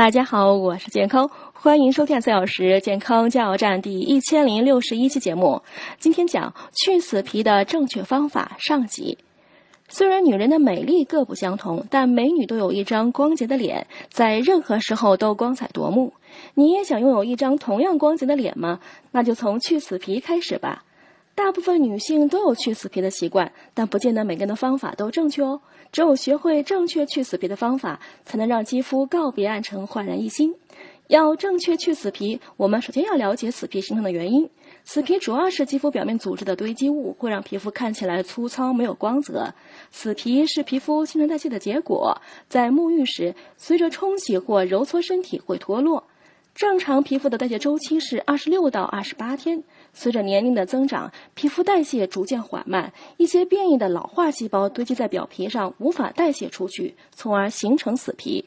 大家好，我是健康，欢迎收听四小时健康加油站第一千零六十一期节目。今天讲去死皮的正确方法上集。虽然女人的美丽各不相同，但美女都有一张光洁的脸，在任何时候都光彩夺目。你也想拥有一张同样光洁的脸吗？那就从去死皮开始吧。大部分女性都有去死皮的习惯，但不见得每个人的方法都正确哦。只有学会正确去死皮的方法，才能让肌肤告别暗沉，焕然一新。要正确去死皮，我们首先要了解死皮形成的原因。死皮主要是肌肤表面组织的堆积物，会让皮肤看起来粗糙、没有光泽。死皮是皮肤新陈代谢的结果，在沐浴时，随着冲洗或揉搓身体会脱落。正常皮肤的代谢周期是二十六到二十八天。随着年龄的增长，皮肤代谢逐渐缓慢，一些变异的老化细胞堆积在表皮上，无法代谢出去，从而形成死皮。